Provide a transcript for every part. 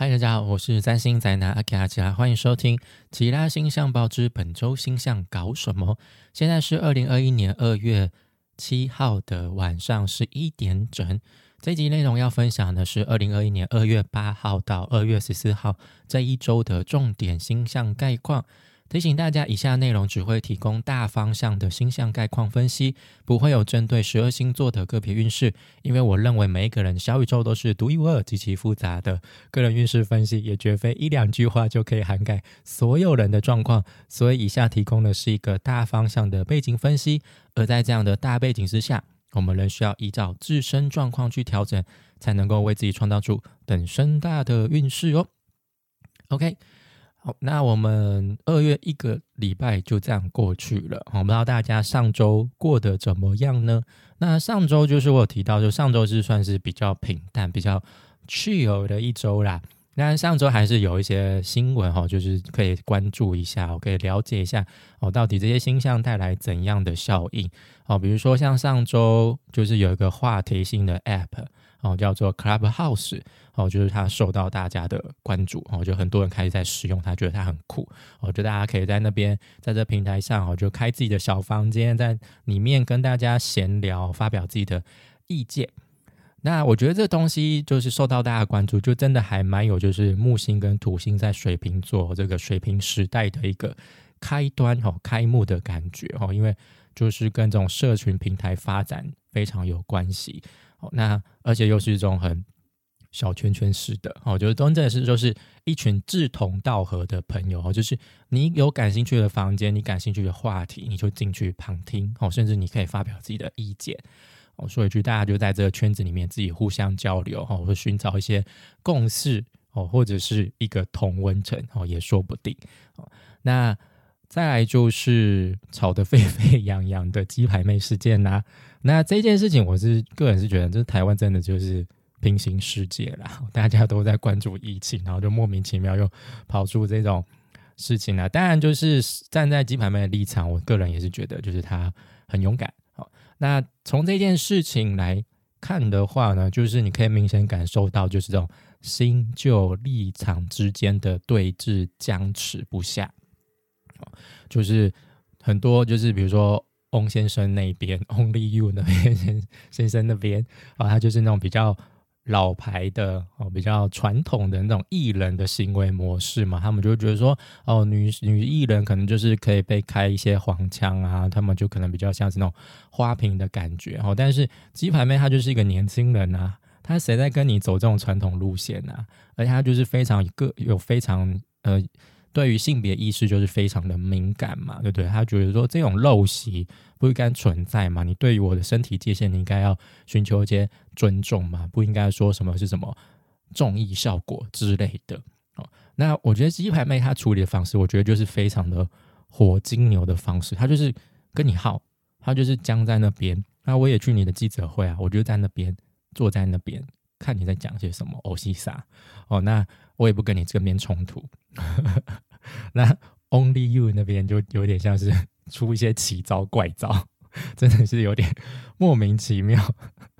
嗨，大家好，我是占星宅男阿奇阿奇拉，欢迎收听《奇拉星象报》之本周星象搞什么。现在是二零二一年二月七号的晚上十一点整。这集内容要分享的是二零二一年二月八号到二月十四号这一周的重点星象概况。提醒大家，以下内容只会提供大方向的星象概况分析，不会有针对十二星座的个别运势。因为我认为每一个人小宇宙都是独一无二、极其复杂的，个人运势分析也绝非一两句话就可以涵盖所有人的状况。所以，以下提供的是一个大方向的背景分析。而在这样的大背景之下，我们仍需要依照自身状况去调整，才能够为自己创造出等身大的运势哦。OK。好，那我们二月一个礼拜就这样过去了。我不知道大家上周过得怎么样呢？那上周就是我提到，就上周是算是比较平淡、比较 chill 的一周啦。那上周还是有一些新闻哈，就是可以关注一下，我可以了解一下哦，到底这些星象带来怎样的效应哦？比如说像上周就是有一个话题性的 app。哦，叫做 Clubhouse，哦，就是它受到大家的关注，哦，就很多人开始在使用它，觉得它很酷，哦，就大家可以在那边，在这平台上，哦，就开自己的小房间，在里面跟大家闲聊，发表自己的意见。那我觉得这东西就是受到大家关注，就真的还蛮有，就是木星跟土星在水瓶座这个水瓶时代的一个开端，哦，开幕的感觉，哦，因为就是跟这种社群平台发展非常有关系。哦，那而且又是一种很小圈圈式的，哦，就是真正是就是一群志同道合的朋友，哦，就是你有感兴趣的房间，你感兴趣的话题，你就进去旁听，哦，甚至你可以发表自己的意见，哦，说一句，大家就在这个圈子里面自己互相交流，哦，或寻找一些共识，哦，或者是一个同温层，哦，也说不定，哦，那。再来就是吵得沸沸扬扬的鸡排妹事件呐，那这件事情我是个人是觉得，这台湾真的就是平行世界啦，大家都在关注疫情，然后就莫名其妙又跑出这种事情了。当然，就是站在鸡排妹的立场，我个人也是觉得，就是她很勇敢。好，那从这件事情来看的话呢，就是你可以明显感受到，就是这种新旧立场之间的对峙僵持不下。就是很多，就是比如说翁先生那边，Only You 那边先生那边啊，他就是那种比较老牌的哦，比较传统的那种艺人的行为模式嘛。他们就觉得说，哦，女女艺人可能就是可以被开一些黄腔啊，他们就可能比较像是那种花瓶的感觉哦。但是鸡排妹她就是一个年轻人啊，她谁在跟你走这种传统路线啊？而且她就是非常个有非常呃。对于性别意识就是非常的敏感嘛，对不对？他觉得说这种陋习不应该存在嘛，你对于我的身体界限，你应该要寻求一些尊重嘛，不应该说什么是什么重义效果之类的。哦，那我觉得鸡排妹她处理的方式，我觉得就是非常的火金牛的方式，她就是跟你耗，她就是僵在那边。那我也去你的记者会啊，我就在那边坐在那边看你在讲些什么欧西撒哦，那我也不跟你这边冲突。那 Only You 那边就有点像是出一些奇招怪招，真的是有点莫名其妙。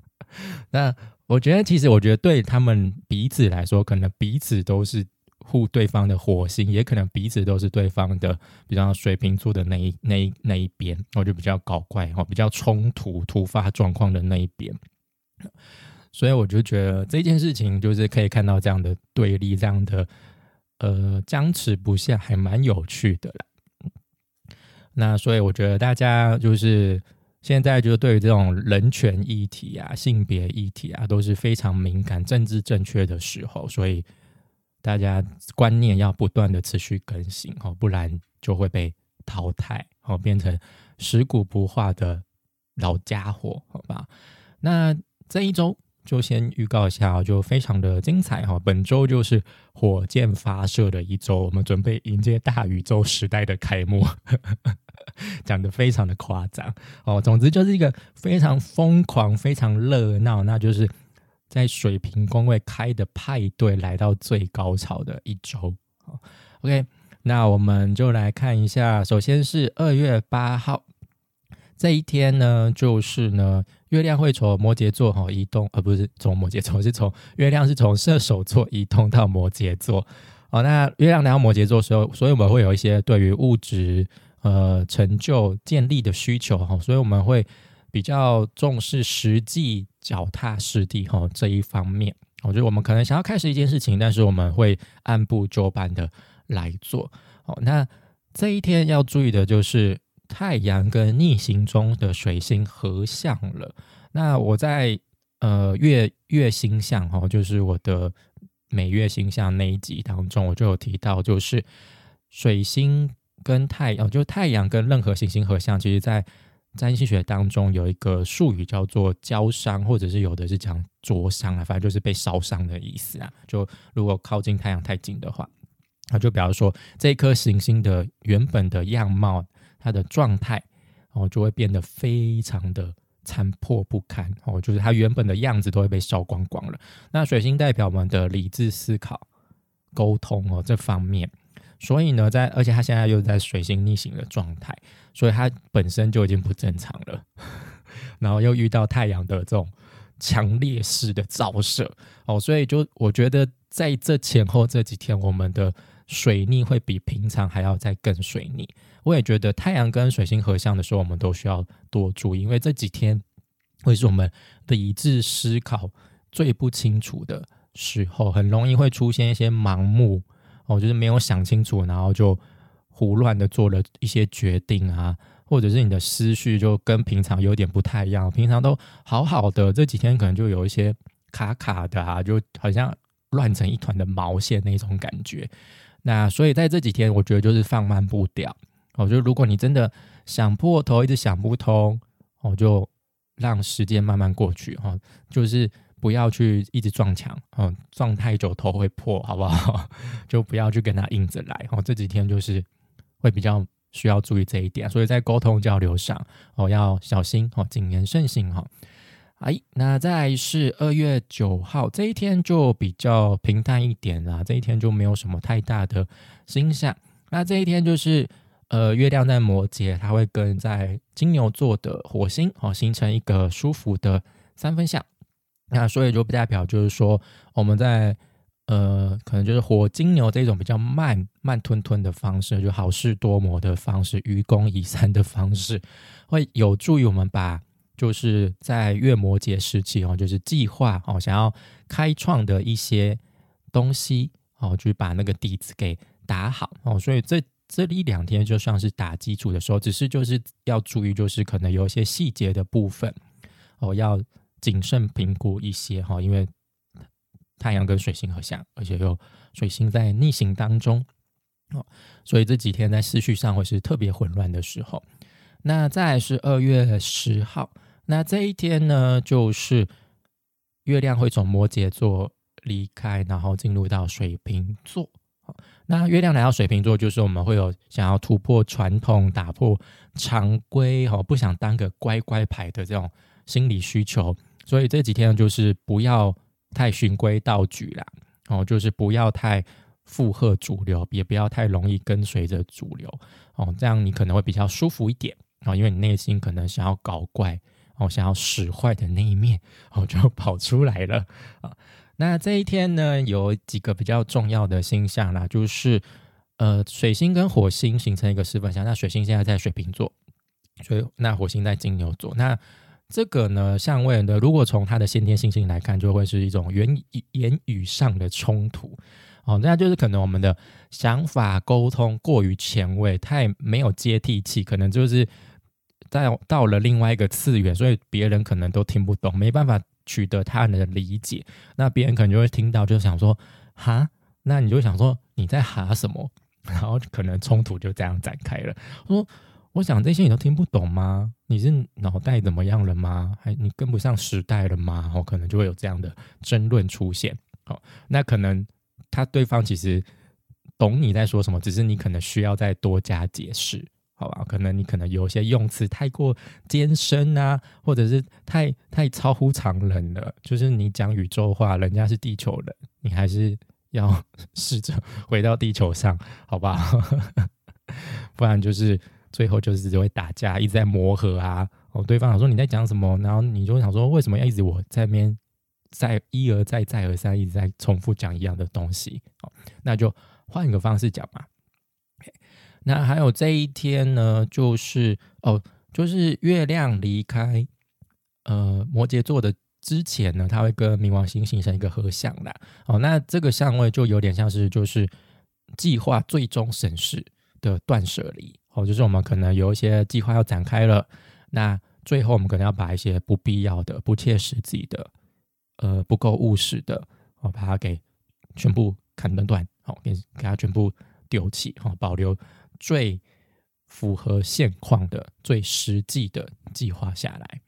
那我觉得，其实我觉得对他们彼此来说，可能彼此都是护对方的火星，也可能彼此都是对方的，比较水瓶座的那一那一那一边，我就比较搞怪哈，比较冲突突发状况的那一边。所以我就觉得这件事情就是可以看到这样的对立，这样的。呃，僵持不下还蛮有趣的啦。那所以我觉得大家就是现在就对于这种人权议题啊、性别议题啊，都是非常敏感、政治正确的时候，所以大家观念要不断的持续更新哦，不然就会被淘汰哦，变成食古不化的老家伙，好吧？那这一周。就先预告一下就非常的精彩哈！本周就是火箭发射的一周，我们准备迎接大宇宙时代的开幕，讲的非常的夸张哦。总之就是一个非常疯狂、非常热闹，那就是在水平宫位开的派对来到最高潮的一周。OK，那我们就来看一下，首先是二月八号这一天呢，就是呢。月亮会从摩羯座哈移动，而不是从摩羯座，是从月亮是从射手座移动到摩羯座。哦，那月亮来到摩羯座时候，所以我们会有一些对于物质呃成就建立的需求哈，所以我们会比较重视实际脚踏实地哈这一方面。我觉得我们可能想要开始一件事情，但是我们会按部就班的来做。哦，那这一天要注意的就是太阳跟逆行中的水星合相了。那我在呃月月星象哈，就是我的每月星象那一集当中，我就有提到，就是水星跟太阳，就太阳跟任何行星合相，其实在。占星学当中有一个术语叫做焦伤，或者是有的是讲灼伤啊，反正就是被烧伤的意思啊。就如果靠近太阳太近的话，那就比方说这颗行星的原本的样貌，它的状态哦就会变得非常的残破不堪哦，就是它原本的样子都会被烧光光了。那水星代表我们的理智思考、沟通哦这方面。所以呢，在而且他现在又在水星逆行的状态，所以他本身就已经不正常了，然后又遇到太阳的这种强烈式的照射哦，所以就我觉得在这前后这几天，我们的水逆会比平常还要再更水逆。我也觉得太阳跟水星合相的时候，我们都需要多注意，因为这几天会是我们理智思考最不清楚的时候，很容易会出现一些盲目。哦，就是没有想清楚，然后就胡乱的做了一些决定啊，或者是你的思绪就跟平常有点不太一样，平常都好好的，这几天可能就有一些卡卡的啊，就好像乱成一团的毛线那种感觉。那所以在这几天，我觉得就是放慢步调。哦，就如果你真的想破头，一直想不通，我就让时间慢慢过去哈，就是。不要去一直撞墙，嗯，撞太久头会破，好不好？就不要去跟他硬着来。哦，这几天就是会比较需要注意这一点，所以在沟通交流上，哦，要小心，哦，谨言慎行，哈。哎，那再是二月九号这一天就比较平淡一点啦，这一天就没有什么太大的星象。那这一天就是呃，月亮在摩羯，它会跟在金牛座的火星，哦，形成一个舒服的三分相。那所以就不代表就是说我们在呃，可能就是火金牛这种比较慢慢吞吞的方式，就好事多磨的方式，愚公移山的方式，会有助于我们把就是在月摩羯时期哦，就是计划哦，想要开创的一些东西哦，就是把那个底子给打好哦。所以这这一两天就像是打基础的时候，只是就是要注意，就是可能有一些细节的部分哦要。谨慎评估一些哈，因为太阳跟水星合相，而且又水星在逆行当中哦，所以这几天在思绪上会是特别混乱的时候。那再是二月十号，那这一天呢，就是月亮会从摩羯座离开，然后进入到水瓶座。那月亮来到水瓶座，就是我们会有想要突破传统、打破常规，哦，不想当个乖乖牌的这种心理需求。所以这几天就是不要太循规蹈矩啦，哦，就是不要太附和主流，也不要太容易跟随着主流，哦，这样你可能会比较舒服一点啊，因为你内心可能想要搞怪，哦，想要使坏的那一面，哦，就跑出来了啊。那这一天呢，有几个比较重要的星象啦，就是呃，水星跟火星形成一个四分相，那水星现在在水瓶座，所以那火星在金牛座，那。这个呢，相位呢，如果从它的先天性性来看，就会是一种言言语上的冲突哦。那就是可能我们的想法沟通过于前卫，太没有接地气，可能就是在到了另外一个次元，所以别人可能都听不懂，没办法取得他人的理解。那别人可能就会听到，就想说哈，那你就想说你在哈什么，然后可能冲突就这样展开了。我说。我想这些你都听不懂吗？你是脑袋怎么样了吗？还你跟不上时代了吗？哦，可能就会有这样的争论出现。好，那可能他对方其实懂你在说什么，只是你可能需要再多加解释，好吧？可能你可能有些用词太过艰深啊，或者是太太超乎常人了。就是你讲宇宙话，人家是地球人，你还是要 试着回到地球上，好吧？不然就是。最后就是只会打架，一直在磨合啊，哦，对方想说你在讲什么，然后你就想说为什么要一直我在那边再一而再再而三一直在重复讲一样的东西？哦，那就换一个方式讲嘛。那还有这一天呢，就是哦，就是月亮离开呃摩羯座的之前呢，它会跟冥王星形成一个合相啦。哦，那这个相位就有点像是就是计划最终审视的断舍离。哦，就是我们可能有一些计划要展开了，那最后我们可能要把一些不必要的、不切实际的、呃不够务实的，哦，把它给全部砍断断，好，给给它全部丢弃，哦，保留。最符合现况的、最实际的计划下来。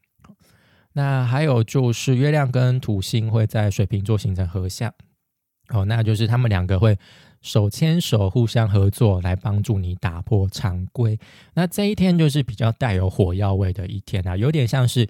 那还有就是月亮跟土星会在水瓶座形成合相，哦，那就是他们两个会手牵手互相合作，来帮助你打破常规。那这一天就是比较带有火药味的一天啊，有点像是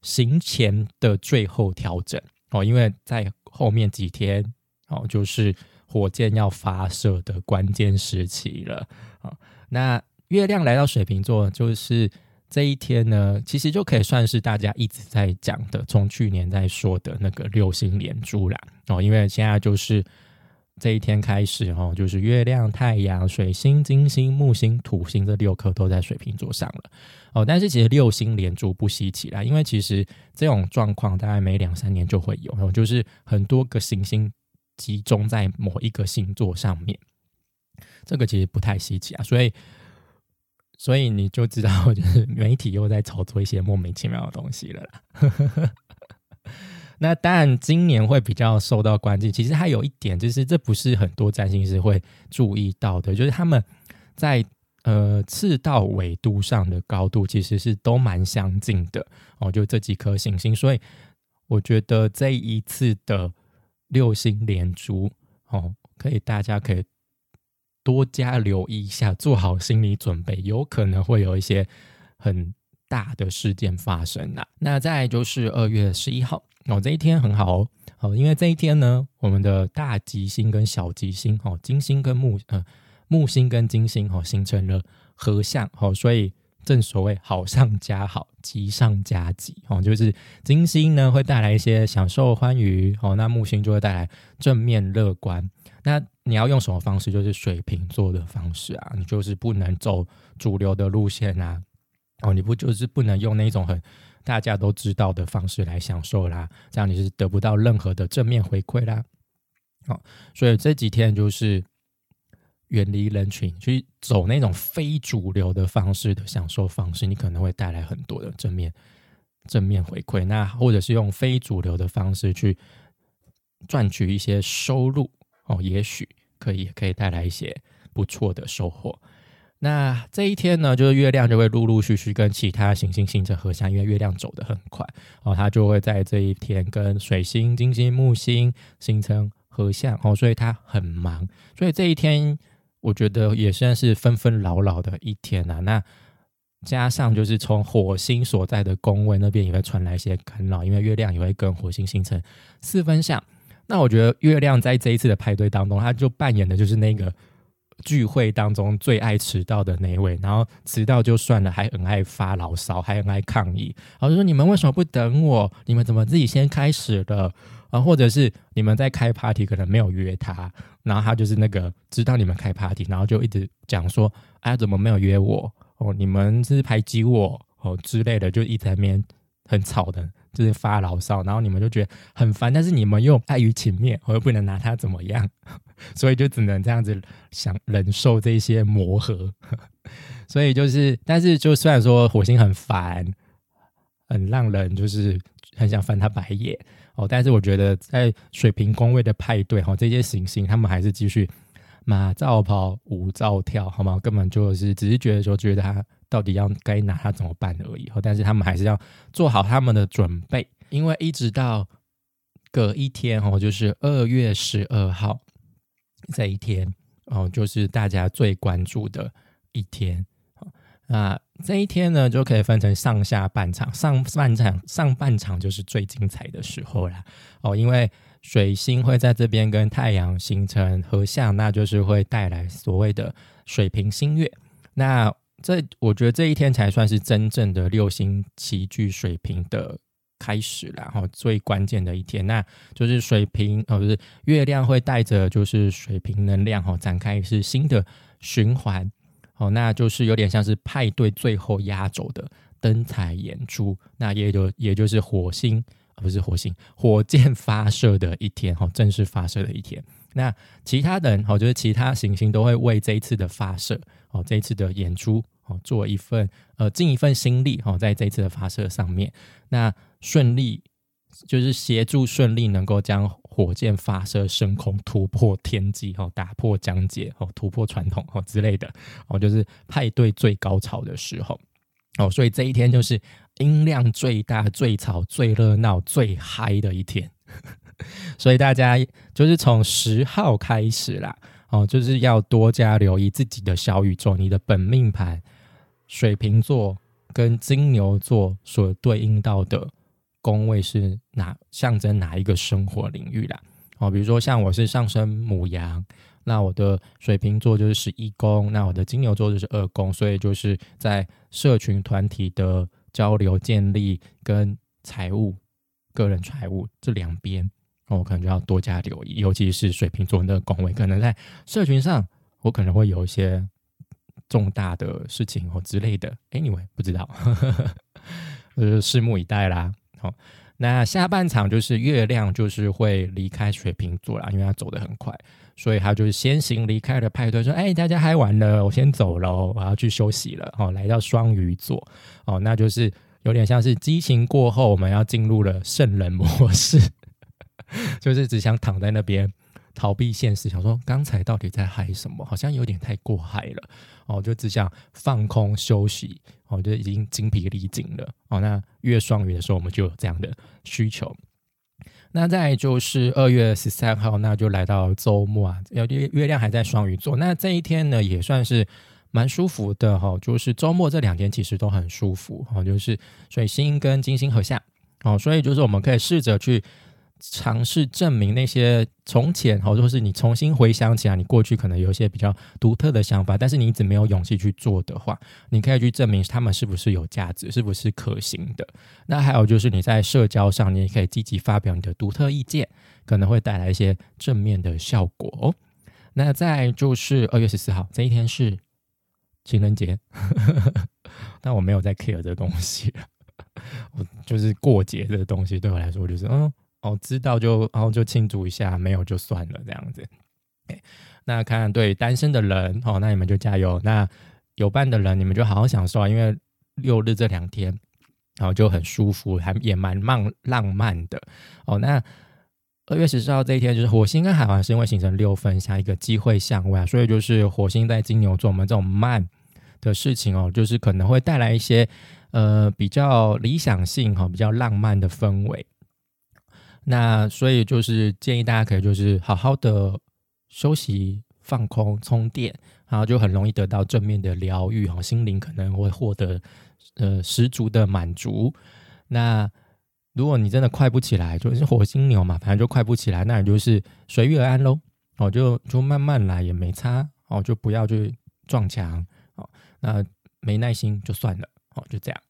行前的最后调整哦，因为在后面几天哦，就是火箭要发射的关键时期了。啊，那月亮来到水瓶座，就是这一天呢，其实就可以算是大家一直在讲的，从去年在说的那个六星连珠啦。哦，因为现在就是这一天开始哦，就是月亮、太阳、水星、金星、木星、土星这六颗都在水瓶座上了。哦，但是其实六星连珠不稀奇啦，因为其实这种状况大概每两三年就会有，就是很多个行星集中在某一个星座上面。这个其实不太稀奇啊，所以，所以你就知道，就是媒体又在炒作一些莫名其妙的东西了啦。那当然，今年会比较受到关注。其实还有一点，就是这不是很多占星师会注意到的，就是他们在呃赤道纬度上的高度其实是都蛮相近的哦，就这几颗行星。所以我觉得这一次的六星连珠哦，可以大家可以。多加留意一下，做好心理准备，有可能会有一些很大的事件发生呐。那再就是二月十一号哦，这一天很好哦，哦，因为这一天呢，我们的大吉星跟小吉星哦，金星跟木呃木星跟金星哦形成了合相哦，所以正所谓好上加好，吉上加吉哦，就是金星呢会带来一些享受欢愉哦，那木星就会带来正面乐观。那你要用什么方式？就是水瓶座的方式啊，你就是不能走主流的路线啊，哦，你不就是不能用那种很大家都知道的方式来享受啦？这样你是得不到任何的正面回馈啦。哦，所以这几天就是远离人群，去走那种非主流的方式的享受方式，你可能会带来很多的正面正面回馈。那或者是用非主流的方式去赚取一些收入。哦，也许可以，可以带来一些不错的收获。那这一天呢，就是月亮就会陆陆续续跟其他行星形成合相，因为月亮走得很快哦，它就会在这一天跟水星、金星、木星形成合相哦，所以它很忙。所以这一天，我觉得也算是纷纷扰扰的一天啊。那加上就是从火星所在的宫位那边也会传来一些干扰，因为月亮也会跟火星形成四分相。那我觉得月亮在这一次的派对当中，他就扮演的就是那个聚会当中最爱迟到的那一位。然后迟到就算了，还很爱发牢骚，还很爱抗议。然后就说：“你们为什么不等我？你们怎么自己先开始了？啊，或者是你们在开 party 可能没有约他，然后他就是那个知道你们开 party，然后就一直讲说：哎，怎么没有约我？哦，你们是排挤我哦之类的，就一直在那边很吵的。”就是发牢骚，然后你们就觉得很烦，但是你们又碍于情面，我又不能拿他怎么样，所以就只能这样子想忍受这些磨合。所以就是，但是就虽然说火星很烦，很让人就是很想翻他白眼哦，但是我觉得在水平宫位的派对哈，这些行星他们还是继续马照跑，舞照跳，好吗？根本就是只是觉得说，觉得他。到底要该拿他怎么办而已，但是他们还是要做好他们的准备，因为一直到隔一天哦，就是二月十二号这一天哦，就是大家最关注的一天。那这一天呢，就可以分成上下半场，上半场上半场就是最精彩的时候啦哦，因为水星会在这边跟太阳形成合相，那就是会带来所谓的水平星月。那这我觉得这一天才算是真正的六星齐聚水平的开始然后最关键的一天，那就是水平哦，不是月亮会带着就是水平能量哈，展开是新的循环哦，那就是有点像是派对最后压轴的灯彩演出，那也就也就是火星不是火星火箭发射的一天哈，正式发射的一天。那其他人哦，就是其他行星都会为这一次的发射哦，这一次的演出哦，做一份呃尽一份心力哦，在这次的发射上面，那顺利就是协助顺利能够将火箭发射升空，突破天际哦，打破疆界哦，突破传统哦之类的。哦，就是派对最高潮的时候。哦，所以这一天就是音量最大、最吵、最热闹、最嗨的一天。所以大家就是从十号开始啦，哦，就是要多加留意自己的小宇宙，你的本命盘水瓶座跟金牛座所对应到的宫位是哪，象征哪一个生活领域啦？哦，比如说像我是上升母羊，那我的水瓶座就是十一宫，那我的金牛座就是二宫，所以就是在社群团体的交流建立跟财务、个人财务这两边。我可能就要多加留意，尤其是水瓶座那个宫位，可能在社群上，我可能会有一些重大的事情哦之类的。Anyway，不知道，呃，拭目以待啦。好，那下半场就是月亮就是会离开水瓶座啦，因为它走得很快，所以它就是先行离开了派对，说：“哎，大家嗨完了，我先走了，我要去休息了。”哦，来到双鱼座，哦，那就是有点像是激情过后，我们要进入了圣人模式。就是只想躺在那边逃避现实，想说刚才到底在嗨什么？好像有点太过嗨了哦，就只想放空休息哦，就已经精疲力尽了哦。那月双鱼的时候，我们就有这样的需求。那再就是二月十三号，那就来到周末啊，要月月亮还在双鱼座。那这一天呢，也算是蛮舒服的哈。就是周末这两天其实都很舒服哦，就是水星跟金星合相哦，所以就是我们可以试着去。尝试证明那些从前，或者是你重新回想起来，你过去可能有一些比较独特的想法，但是你一直没有勇气去做的话，你可以去证明他们是不是有价值，是不是可行的。那还有就是你在社交上，你也可以积极发表你的独特意见，可能会带来一些正面的效果哦。那再就是二月十四号这一天是情人节，但我没有在 care 这东西，我就是过节这个东西对我来说我就是嗯。哦，知道就然后就庆祝一下，没有就算了这样子。那看对单身的人哦，那你们就加油。那有伴的人，你们就好好享受啊，因为六日这两天，然后就很舒服，还也蛮浪浪漫的哦。那二月十四号这一天，就是火星跟海王星会形成六分，像一个机会相位啊，所以就是火星在金牛座，我们这种慢的事情哦，就是可能会带来一些呃比较理想性哈，比较浪漫的氛围。那所以就是建议大家可以就是好好的休息、放空、充电，然后就很容易得到正面的疗愈哈，心灵可能会获得呃十足的满足。那如果你真的快不起来，就是火星牛嘛，反正就快不起来，那你就是随遇而安喽。哦，就就慢慢来也没差哦，就不要去撞墙哦。那没耐心就算了哦，就这样。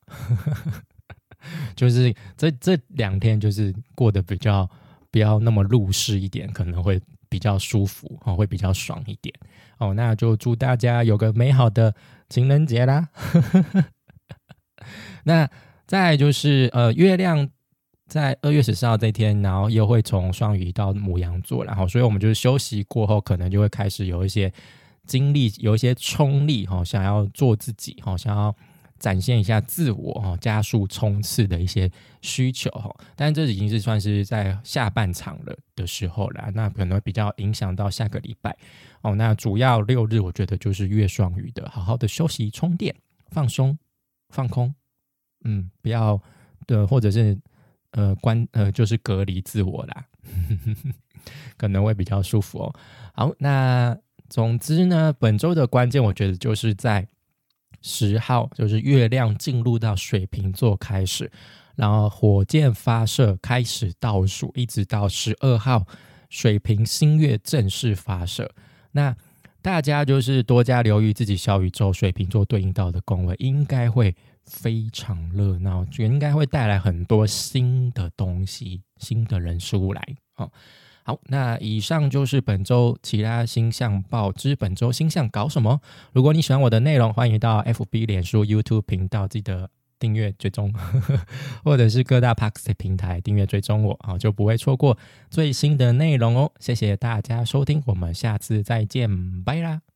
就是这这两天，就是过得比较不要那么入世一点，可能会比较舒服哦，会比较爽一点哦。那就祝大家有个美好的情人节啦！那再就是呃，月亮在二月十四号这天，然后又会从双鱼到母羊座，然后所以我们就是休息过后，可能就会开始有一些精力，有一些冲力哈，想要做自己哈，想要。展现一下自我哈，加速冲刺的一些需求哈，但这已经是算是在下半场了的时候了，那可能比较影响到下个礼拜哦。那主要六日我觉得就是月双鱼的，好好的休息、充电、放松、放空，嗯，不要的或者是呃关呃就是隔离自我啦，可能会比较舒服哦。好，那总之呢，本周的关键我觉得就是在。十号就是月亮进入到水瓶座开始，然后火箭发射开始倒数，一直到十二号水瓶新月正式发射。那大家就是多加留意自己小宇宙水瓶座对应到的宫位，应该会非常热闹，应该会带来很多新的东西、新的人事物来。哦，好，那以上就是本周其他星象报之本周星象搞什么。如果你喜欢我的内容，欢迎到 FB、脸书、YouTube 频道记得订阅追踪，或者是各大 p a x 平台订阅追踪我啊，就不会错过最新的内容哦。谢谢大家收听，我们下次再见，拜啦。